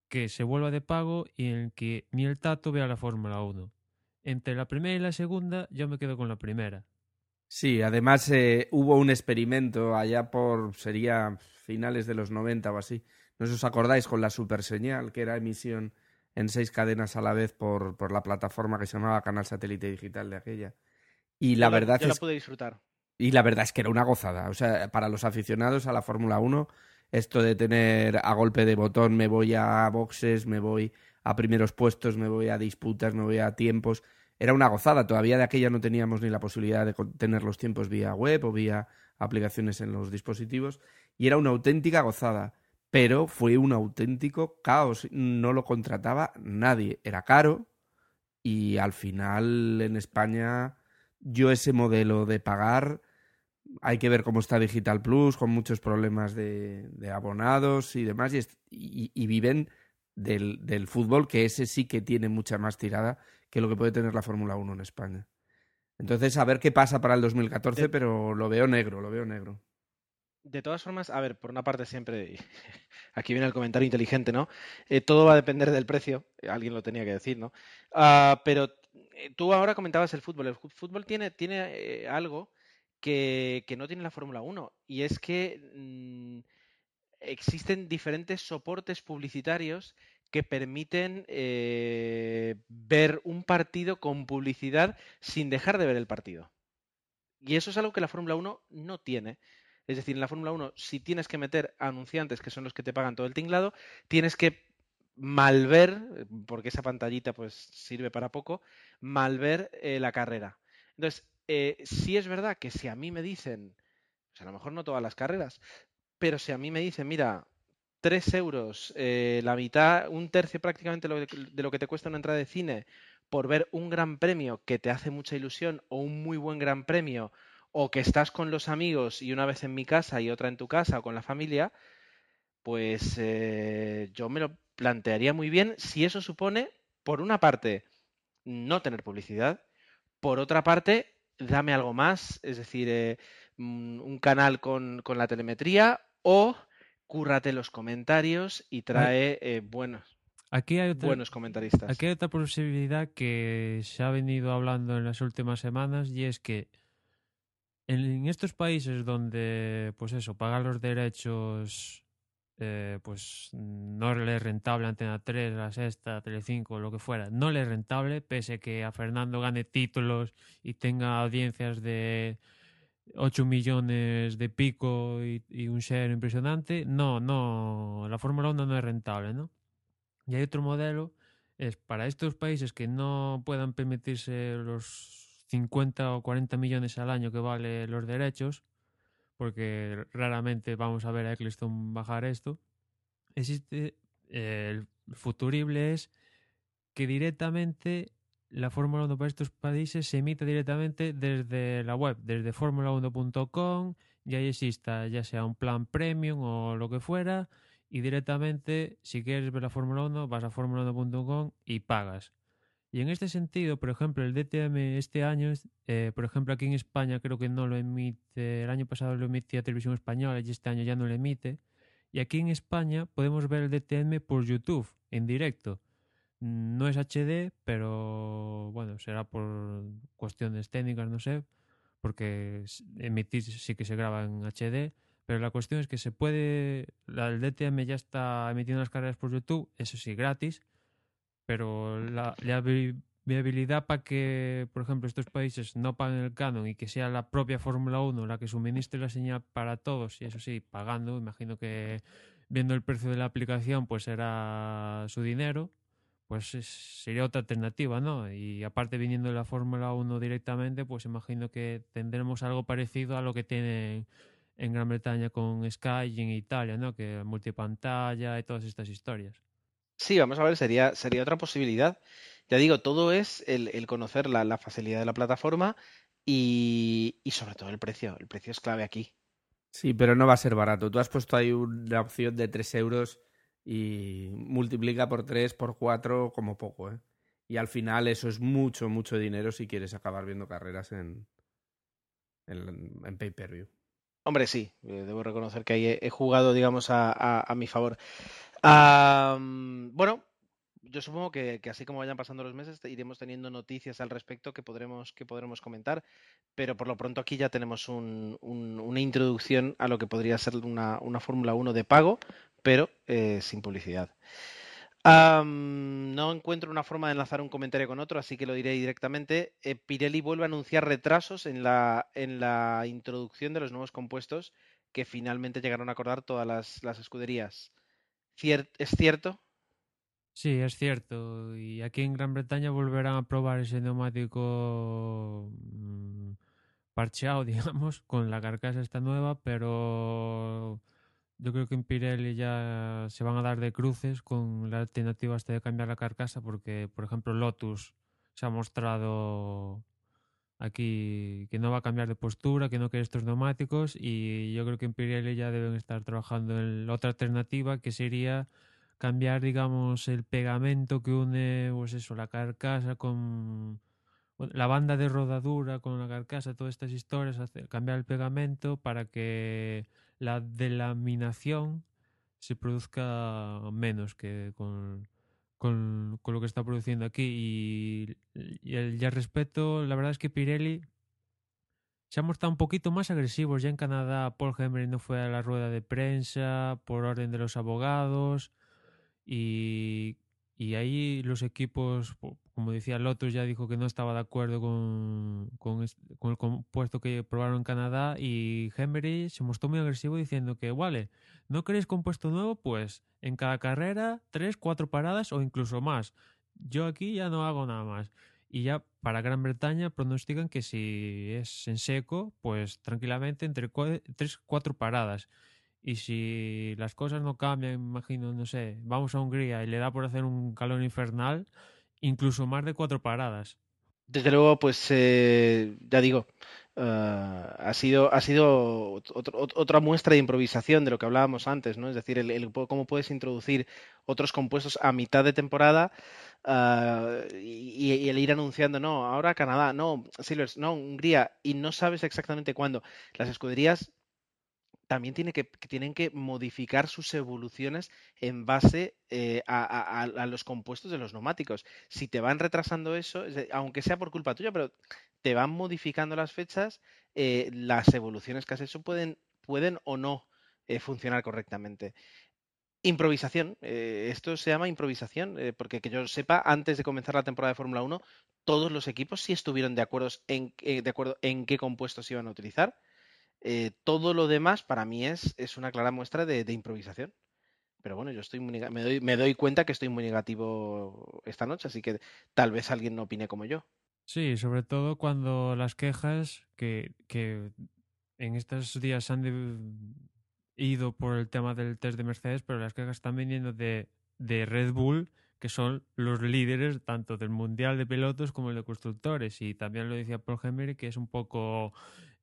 que se vuelva de pago y en el que ni el tato vea la Fórmula 1. Entre la primera y la segunda, yo me quedo con la primera. Sí, además eh, hubo un experimento allá por, sería finales de los 90 o así. No sé si os acordáis con la super señal, que era emisión en seis cadenas a la vez por, por la plataforma que se llamaba Canal Satélite Digital de aquella. Y la yo verdad yo es... la pude disfrutar. Y la verdad es que era una gozada. O sea, para los aficionados a la Fórmula 1, esto de tener a golpe de botón me voy a boxes, me voy a primeros puestos, me voy a disputas, me voy a tiempos era una gozada. Todavía de aquella no teníamos ni la posibilidad de tener los tiempos vía web o vía aplicaciones en los dispositivos y era una auténtica gozada. Pero fue un auténtico caos. No lo contrataba nadie. Era caro y al final en España yo ese modelo de pagar hay que ver cómo está Digital Plus, con muchos problemas de, de abonados y demás, y, y, y viven del, del, fútbol, que ese sí que tiene mucha más tirada que lo que puede tener la Fórmula 1 en España. Entonces, a ver qué pasa para el 2014, de... pero lo veo negro, lo veo negro. De todas formas, a ver, por una parte siempre, aquí viene el comentario inteligente, ¿no? Eh, todo va a depender del precio, alguien lo tenía que decir, ¿no? Uh, pero eh, tú ahora comentabas el fútbol, el fútbol tiene, tiene eh, algo que, no tiene la Fórmula 1 y es que mmm, existen diferentes soportes publicitarios que permiten eh, ver un partido con publicidad sin dejar de ver el partido. Y eso es algo que la Fórmula 1 no tiene. Es decir, en la Fórmula 1, si tienes que meter anunciantes, que son los que te pagan todo el tinglado, tienes que malver, porque esa pantallita pues sirve para poco, malver eh, la carrera. Entonces, eh, sí es verdad que si a mí me dicen, pues a lo mejor no todas las carreras, pero si a mí me dicen, mira, 3 euros, eh, la mitad, un tercio prácticamente de lo, que te cuesta una entrada de cine por ver un gran premio que te hace mucha ilusión o un muy buen gran premio o que estás con los amigos y una vez en mi casa y otra en tu casa o con la familia, pues eh, yo me lo plantearía muy bien si eso supone, por una parte, no tener publicidad, por otra parte, dame algo más, es decir, eh, mm, un canal con, con, la telemetría o cúrrate los comentarios y trae eh, buenos, aquí hay otra, buenos comentaristas. Aquí hay otra posibilidad que se ha venido hablando en las últimas semanas y es que en estos países donde, pues eso, pagar los derechos eh, pues no le es rentable Antena 3, La Sexta, Telecinco, lo que fuera, no le es rentable, pese que a Fernando gane títulos y tenga audiencias de 8 millones de pico y, un share impresionante, no, no, la Fórmula 1 no es rentable, ¿no? Y hay otro modelo, es para estos países que no puedan permitirse los 50 o 40 millones al año que vale los derechos, porque raramente vamos a ver a Eccleston bajar esto. Existe eh, el futurible es que directamente la Fórmula 1 para estos países se emite directamente desde la web, desde formula1.com, y ahí exista ya sea un plan premium o lo que fuera, y directamente si quieres ver la Fórmula 1 vas a formula1.com y pagas. Y en este sentido, por ejemplo, el DTM este año, eh, por ejemplo, aquí en España creo que no lo emite, el año pasado lo emitía Televisión Española y este año ya no lo emite. Y aquí en España podemos ver el DTM por YouTube, en directo. No es HD, pero bueno, será por cuestiones técnicas, no sé, porque emitir sí que se graba en HD. Pero la cuestión es que se puede, el DTM ya está emitiendo las carreras por YouTube, eso sí, gratis pero la, viabilidad para que, por ejemplo, estos países no paguen el canon y que sea la propia Fórmula 1 la que suministre la señal para todos, y eso sí, pagando, imagino que viendo el precio de la aplicación, pues será su dinero, pues sería otra alternativa, ¿no? Y aparte viniendo de la Fórmula 1 directamente, pues imagino que tendremos algo parecido a lo que tienen en Gran Bretaña con Sky y en Italia, ¿no? Que multipantalla y todas estas historias. Sí, vamos a ver, sería, sería otra posibilidad. Ya digo, todo es el, el conocer la, la, facilidad de la plataforma y, y, sobre todo el precio. El precio es clave aquí. Sí, pero no va a ser barato. Tú has puesto ahí una opción de 3 euros y multiplica por 3, por 4 como poco. ¿eh? Y al final eso es mucho, mucho dinero si quieres acabar viendo carreras en, en, en pay-per-view. Hombre, sí, eh, debo reconocer que ahí he, he jugado, digamos, a, a, a mi favor. Bueno, yo supongo que, así como vayan pasando los meses iremos teniendo noticias al respecto que podremos, que podremos comentar, pero por lo pronto aquí ya tenemos un, un, una introducción a lo que podría ser una, Fórmula 1 de pago, pero eh, sin publicidad. No encuentro una forma de enlazar un comentario con otro, así que lo diré directamente. Eh, Pirelli vuelve a anunciar retrasos en la, en la introducción de los nuevos compuestos que finalmente llegaron a acordar todas las, las escuderías. ¿Es cierto? Sí, es cierto. Y aquí en Gran Bretaña volverán a probar ese neumático mmm, parcheado, digamos, con la carcasa esta nueva, pero yo creo que en Pirelli ya se van a dar de cruces con la alternativa hasta de cambiar la carcasa, porque, por ejemplo, Lotus se ha mostrado aquí que no va a cambiar de postura, que no quiere estos neumáticos y yo creo que Pirelli ya deben estar trabajando en otra alternativa que sería cambiar, digamos, el pegamento que une, pues eso, la carcasa con la banda de rodadura con la carcasa, todas estas historias, cambiar el pegamento para que la delaminación se produzca menos que con con, con, lo que está produciendo aquí. Y, y, el, y al respecto, la verdad es que Pirelli se ha mostrado un poquito más agresivos. Ya en Canadá, Paul Henry no fue a la rueda de prensa por orden de los abogados. Y, y ahí los equipos, como decía Lotus, ya dijo que no estaba de acuerdo con, con, el compuesto que probaron en Canadá. Y Henry se mostró muy agresivo diciendo que, vale, ¿no queréis compuesto nuevo? Pues en cada carrera, tres, cuatro paradas o incluso más. Yo aquí ya no hago nada más. Y ya para Gran Bretaña pronostican que si es en seco, pues tranquilamente entre tres, cuatro paradas. Y si las cosas no cambian, imagino, no sé, vamos a Hungría y le da por hacer un calor infernal, incluso más de cuatro paradas. Desde luego, pues eh, ya digo, ha sido, ha sido otra muestra de improvisación de lo que hablábamos antes, ¿no? Es decir, el, cómo puedes introducir otros compuestos a mitad de temporada y, y, el ir anunciando, no, ahora Canadá, no, Silvers, no, Hungría, y no sabes exactamente cuándo. Las escuderías también tienen que modificar sus evoluciones en base eh, a, los compuestos de los neumáticos. Si te van retrasando eso, aunque sea por culpa tuya, pero te van modificando las fechas, eh, las evoluciones que has hecho pueden, o no eh, funcionar correctamente. Improvisación, esto se llama improvisación, porque que yo sepa, antes de comenzar la temporada de Fórmula 1, todos los equipos sí estuvieron de acuerdo en qué compuestos iban a utilizar eh, todo lo demás para mí es, es una clara muestra de, improvisación. Pero bueno, yo estoy me, doy, me doy cuenta que estoy muy negativo esta noche, así que tal vez alguien no opine como yo. Sí, sobre todo cuando las quejas que, que en estos días han ido por el tema del test de Mercedes, pero las quejas están viniendo de, de Red Bull, que son los líderes tanto del Mundial de Pilotos como el de Constructores. Y también lo decía Paul Henry, que es un poco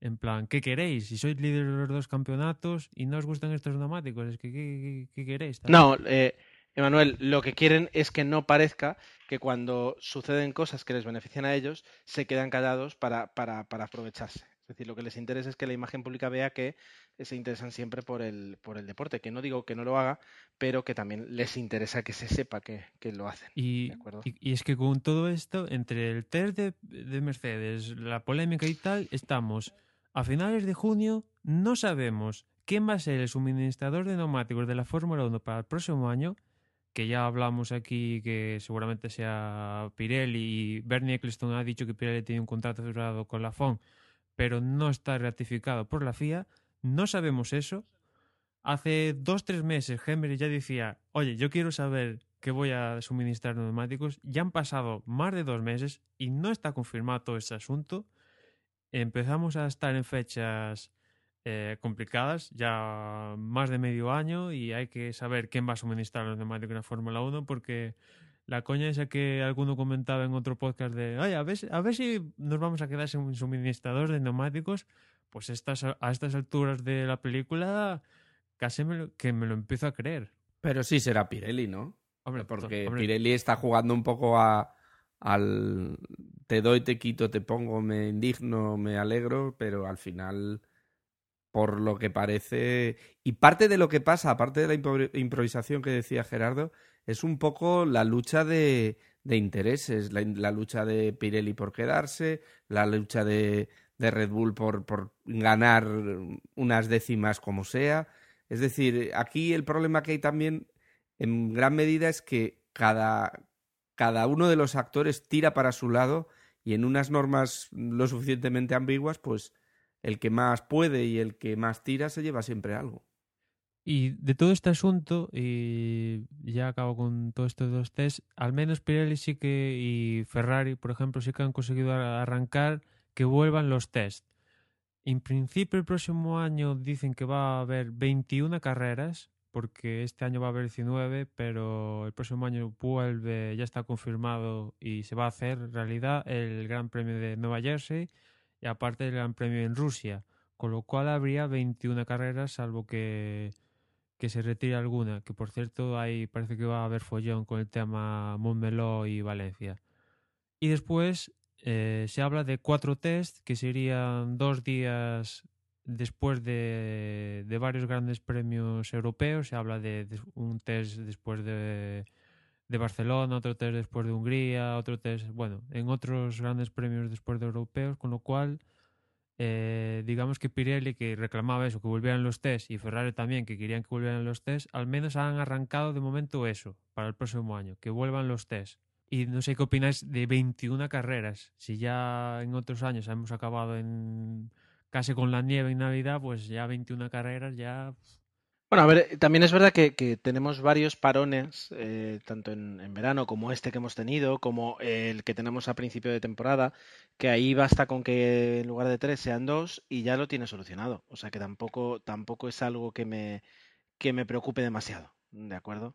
en plan, ¿qué queréis? Si sois líderes de los dos campeonatos y no os gustan estos neumáticos, es que ¿qué, queréis? No, eh, Emanuel, lo que quieren es que no parezca que cuando suceden cosas que les benefician a ellos, se quedan callados para, para, para aprovecharse. Es decir, lo que les interesa es que la imagen pública vea que se interesan siempre por el, por el deporte. Que no digo que no lo haga, pero que también les interesa que se sepa que, lo hacen. Y, y, es que con todo esto, entre el test de, de Mercedes, la polémica y tal, estamos a finales de junio no sabemos quién va a ser el suministrador de neumáticos de la Fórmula 1 para el próximo año, que ya hablamos aquí que seguramente sea Pirelli y Bernie Eccleston ha dicho que Pirelli tiene un contrato cerrado con la FON, pero no está ratificado por la FIA. No sabemos eso. Hace dos, tres meses Henry ya decía, oye, yo quiero saber que voy a suministrar neumáticos. Ya han pasado más de dos meses y no está confirmado todo ese asunto empezamos a estar en fechas eh, complicadas, ya más de medio año, y hay que saber quién va a suministrar los neumáticos en la Fórmula 1, porque la coña esa que alguno comentaba en otro podcast de, a ver, a ver si nos vamos a quedar sin suministradores de neumáticos, pues estas, a estas alturas de la película casi me que me lo empiezo a creer. Pero sí será Pirelli, ¿no? Hombre, porque Pirelli está jugando un poco a, al te doy, te quito, te pongo, me indigno, me alegro, pero al final, por lo que parece, y parte de lo que pasa, aparte de la improvisación que decía Gerardo, es un poco la lucha de, de intereses, la, lucha de Pirelli por quedarse, la lucha de, de Red Bull por, por ganar unas décimas como sea. Es decir, aquí el problema que hay también en gran medida es que cada, cada uno de los actores tira para su lado y en unas normas lo suficientemente ambiguas, pues el que más puede y el que más tira se lleva siempre algo. Y de todo este asunto, y ya acabo con todo esto de los test, al menos Pirelli sí que y Ferrari, por ejemplo, sí que han conseguido arrancar que vuelvan los test. En principio el próximo año dicen que va a haber 21 carreras, porque este año va a haber 19, pero el próximo año vuelve, ya está confirmado y se va a hacer realidad el Gran Premio de Nueva Jersey y aparte el Gran Premio en Rusia, con lo cual habría 21 carreras, salvo que, que se retire alguna, que por cierto ahí parece que va a haber follón con el tema Montmeló y Valencia. Y después eh, se habla de cuatro test, que serían dos días después de, de, varios grandes premios europeos. Se habla de, un test después de, de, Barcelona, otro test después de Hungría, otro test, bueno, en otros grandes premios después de europeos, con lo cual, eh, digamos que Pirelli, que reclamaba eso, que volvieran los test, y Ferrari también, que querían que volvieran los test, al menos han arrancado de momento eso para el próximo año, que vuelvan los test. Y no sé qué opináis de 21 carreras. Si ya en otros años hemos acabado en casi con la nieve en Navidad, pues ya 21 carreras, ya... Bueno, a ver, también es verdad que, tenemos varios parones, eh, tanto en, verano como este que hemos tenido, como el que tenemos a principio de temporada, que ahí basta con que en lugar de tres sean dos y ya lo tiene solucionado. O sea que tampoco, tampoco es algo que me, que me preocupe demasiado, ¿de acuerdo?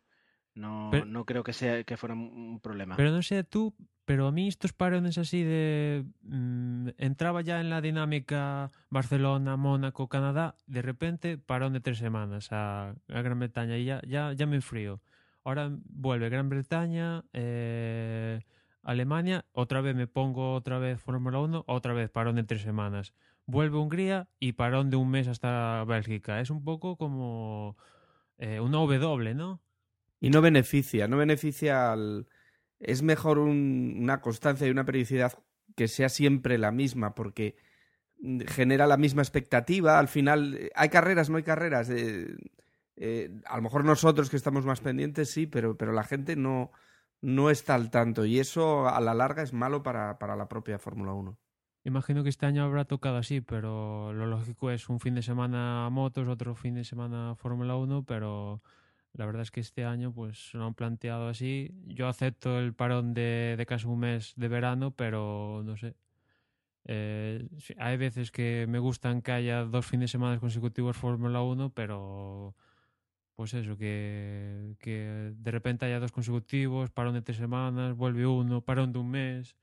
No, Pero- no creo que sea que fuera un problema. Pero no sé tú, pero a mí estos parones así de... mm, entraba ya en la dinámica Barcelona, Mónaco, Canadá, de repente parón de tres semanas a, a Gran Bretaña y ya, ya, ya me enfrío. Ahora vuelve Gran Bretaña, eh, Alemania, otra vez me pongo otra vez Fórmula 1, otra vez parón de tres semanas. Vuelve Hungría y parón de un mes hasta Bélgica. Es un poco como eh, una W, ¿no? Y no beneficia, no beneficia al... Es mejor un- una constancia y una periodicidad que sea siempre la misma, porque mm, genera la misma expectativa. Al final, eh, hay carreras, no hay carreras. eh, eh, a lo mejor nosotros que estamos más pendientes, sí, pero, pero la gente no, no está al tanto. Y eso a la larga es malo para, para la propia Fórmula 1. Imagino que este año habrá tocado así, pero lo lógico es un fin de semana motos, otro fin de semana Fórmula 1, pero la verdad es que este año pues lo han planteado así. Yo acepto el parón de, casi un mes de verano, pero no sé. Eh, hay veces que me gustan que haya dos fines de semana consecutivos Fórmula 1, pero pues eso, que, de repente haya dos consecutivos, parón de tres semanas, vuelve uno, parón de un mes.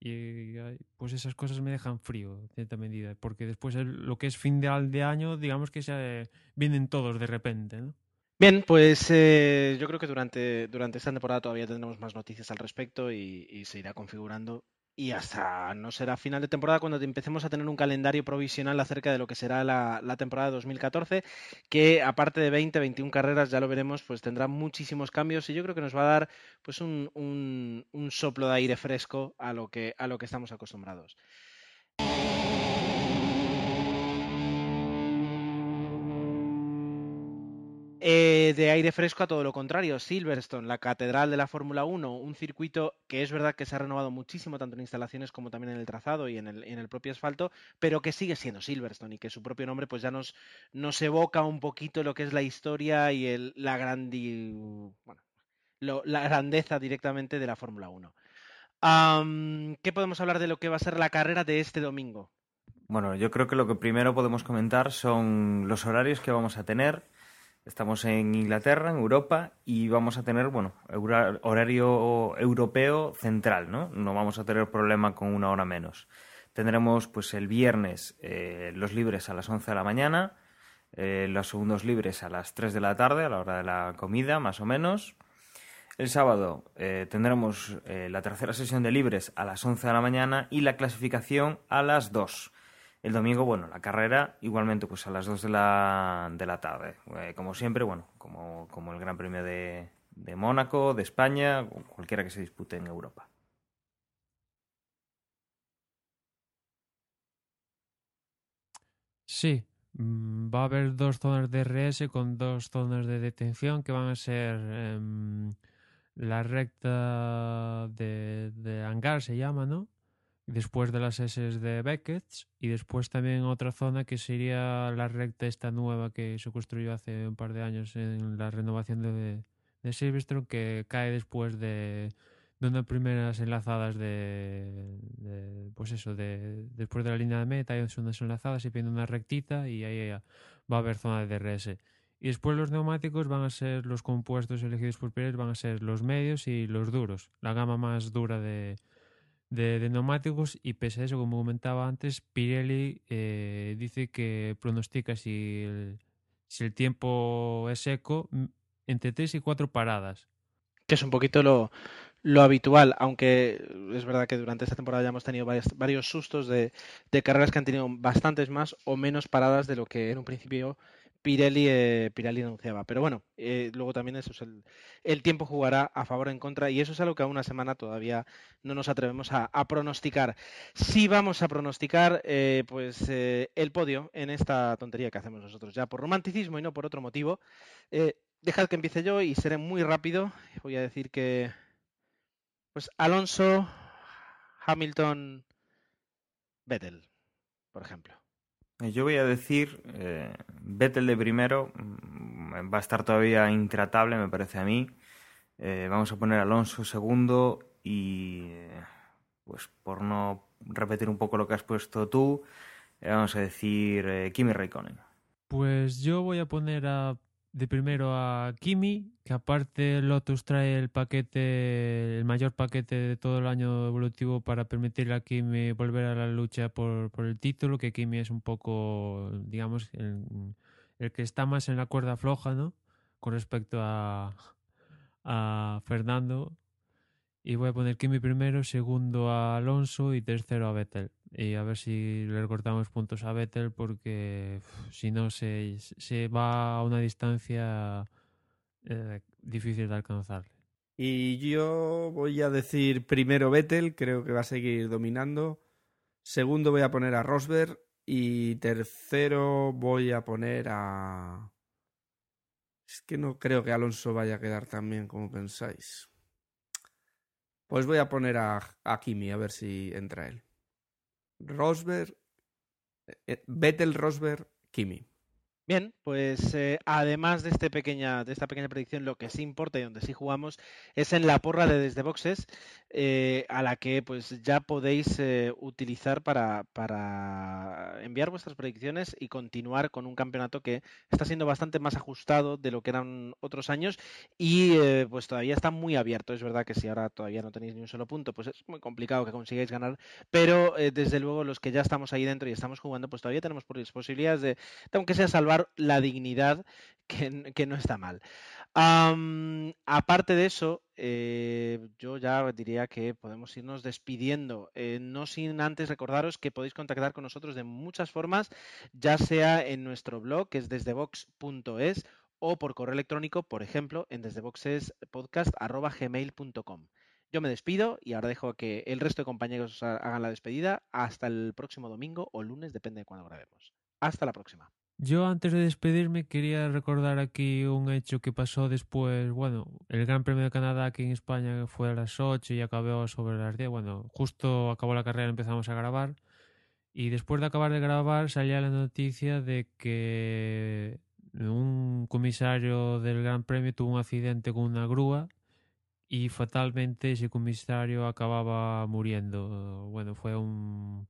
Y pues esas cosas me dejan frío, en cierta medida, porque después lo que es fin de, año, digamos que se vienen todos de repente, ¿no? Bien, pues eh, yo creo que durante, durante esta temporada todavía tendremos más noticias al respecto y, y se irá configurando. Y hasta no será final de temporada cuando empecemos a tener un calendario provisional acerca de lo que será la, la temporada 2014, que aparte de 20, 21 carreras, ya lo veremos, pues tendrá muchísimos cambios y yo creo que nos va a dar pues un, un- un soplo de aire fresco a lo que, a lo que estamos acostumbrados. Eh, de aire fresco a todo lo contrario, Silverstone, la catedral de la Fórmula 1, un circuito que es verdad que se ha renovado muchísimo tanto en instalaciones como también en el trazado y en el, en el propio asfalto, pero que sigue siendo Silverstone y que su propio nombre pues ya nos, nos evoca un poquito lo que es la historia y el, la, grandi, bueno, lo- la grandeza directamente de la Fórmula 1. Am, ¿Qué podemos hablar de lo que va a ser la carrera de este domingo? Bueno, yo creo que lo que primero podemos comentar son los horarios que vamos a tener. Estamos en Inglaterra, en Europa, y vamos a tener, bueno, horario europeo central, ¿no? No vamos a tener problema con una hora menos. Tendremos, pues, el viernes eh, los libres a las 11 de la mañana, eh, los segundos libres a las 3 de la tarde, a la hora de la comida, más o menos. El sábado eh, tendremos la tercera sesión de libres a las 11 de la mañana y la clasificación a las 2. El domingo, bueno, la carrera igualmente pues a las 2 de la, de la tarde. Eh, como siempre, bueno, como, como el Gran Premio de, de Mónaco, de España, cualquiera que se dispute en Europa. Sí, mm, va a haber dos zonas de RS con dos zonas de detención que van a ser em, la recta de, de hangar, se llama, ¿no? Después de las S de Beckett y después también otra zona que sería la recta esta nueva que se construyó hace un par de años en la renovación de, de Silverstone que cae después de, de unas primeras enlazadas de, de, pues eso, de después de la línea de meta hay unas enlazadas y viene una rectita y ahí va a haber zona de DRS. Y después los neumáticos van a ser los compuestos elegidos por Pirelli, van a ser los medios y los duros, la gama más dura de, de, neumáticos y pese a eso, como comentaba antes, Pirelli eh, dice que pronostica si el, si el tiempo es seco m- entre 3 y 4 paradas. que es un poquito lo, lo habitual, aunque es verdad que durante esta temporada ya hemos tenido varios, sustos de carreras que han tenido bastantes más o menos paradas de lo que en un principio Pirelli, eh, Pirelli anunciaba. Pero bueno, eh, luego también eso es el, el tiempo jugará a favor o en contra y eso es algo que a una semana todavía no nos atrevemos a, a pronosticar. Sí vamos a pronosticar eh, pues eh, el podio en esta tontería que hacemos nosotros ya por romanticismo y no por otro motivo. Eh, dejad que empiece yo y seré muy rápido. Voy a decir que pues Alonso, Hamilton, Vettel, por ejemplo. Eh, Yo voy a decir, eh, Vettel de primero mm, va a estar todavía intratable, me parece a mí. Eh, vamos a poner Alonso segundo y, eh, pues por no repetir un poco lo que has puesto tú, vamos a decir Kimi Raikkonen. Pues yo voy a poner a de primero a Kimi, que aparte Lotus trae el paquete, el mayor paquete de todo el año evolutivo para permitirle a Kimi volver a la lucha por, por el título, que Kimi es un poco, digamos, el, el, que está más en la cuerda floja, ¿no? Con respecto a, a Fernando. Y voy a poner Kimi primero, segundo a Alonso y tercero a Vettel y a ver si le recortamos puntos a Vettel porque si no se, se, va a una distancia eh, difícil de alcanzarle. Y yo voy a decir primero Vettel, creo que va a seguir dominando. Segundo voy a poner a Rosberg y tercero voy a poner a... Es que no creo que Alonso vaya a quedar tan bien como pensáis. Pues voy a poner a, a Kimi a ver si entra él. Rosberg, eh, Vettel, Rosberg, Kimi. Bien, pues eh, además de, este pequeña, de esta pequeña predicción, lo que sí importa y donde sí jugamos es en la porra de Desde Boxes, eh, a la que pues ya podéis eh, utilizar para, para, enviar vuestras predicciones y continuar con un campeonato que está siendo bastante más ajustado de lo que eran otros años y eh, pues todavía está muy abierto. Es verdad que si ahora todavía no tenéis ni un solo punto, pues es muy complicado que consigáis ganar, pero desde luego los que ya estamos ahí dentro y estamos jugando, pues todavía tenemos posibilidades de, aunque sea salvar la dignidad, que, no está mal. Aparte de eso, eh, yo ya diría que podemos irnos despidiendo, eh, no sin antes recordaros que podéis contactar con nosotros de muchas formas, ya sea en nuestro blog, que es desdebox.es, o por correo electrónico, por ejemplo, en desdeboxespodcast.gmail.com. Yo me despido y ahora dejo que el resto de compañeros hagan la despedida hasta el próximo domingo o lunes, depende de cuándo grabemos. Hasta la próxima. Yo antes de despedirme quería recordar aquí un hecho que pasó después, bueno, el Gran Premio de Canadá aquí en España fue a las 8 y acabó sobre las 10, bueno, justo acabó la carrera empezamos a grabar y después de acabar de grabar salía la noticia de que un comisario del Gran Premio tuvo un accidente con una grúa y fatalmente ese comisario acababa muriendo. Bueno, fue un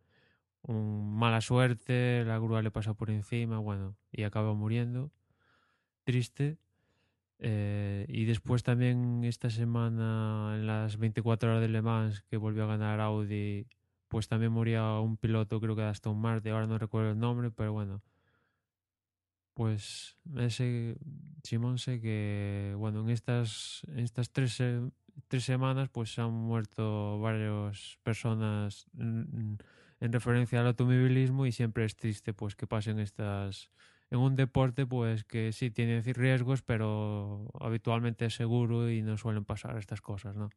un mala suerte, la grúa le pasa por encima, bueno, y acaba muriendo. Triste. Eh, y después también esta semana, en las 24 horas de Le Mans, que volvió a ganar Audi, pues también moría un piloto, creo que de Aston Martin, ahora no recuerdo el nombre, pero bueno. Pues ese Simón sé que, bueno, en estas, en estas tres, tres semanas, pues han muerto varias personas en referencia al automovilismo y siempre es triste pues que pasen estas en un deporte pues que sí tiene riesgos pero habitualmente es seguro y no suelen pasar estas cosas no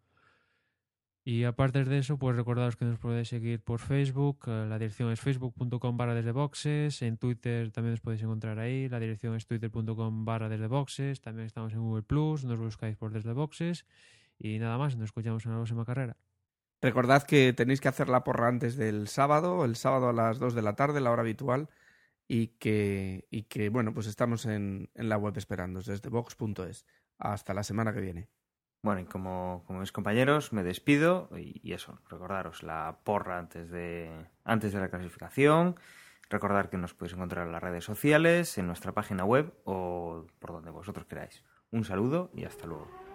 y aparte de eso pues recordaros que nos podéis seguir por Facebook eh, la dirección es facebook.com barra desde boxes en Twitter también os podéis encontrar ahí la dirección es twitter.com barra desde boxes también estamos en Google Plus nos buscáis por desde boxes y nada más nos escuchamos en la próxima carrera Recordad que tenéis que hacer la porra antes del sábado, el sábado a las 2 de la tarde, la hora habitual, y que, y que bueno, pues estamos en, la web esperando desde box.es. Hasta la semana que viene. Bueno, y como, como mis compañeros, me despido y, y, eso, recordaros la porra antes de, antes de la clasificación. Recordar que nos podéis encontrar en las redes sociales, en nuestra página web o por donde vosotros queráis. Un saludo y hasta luego.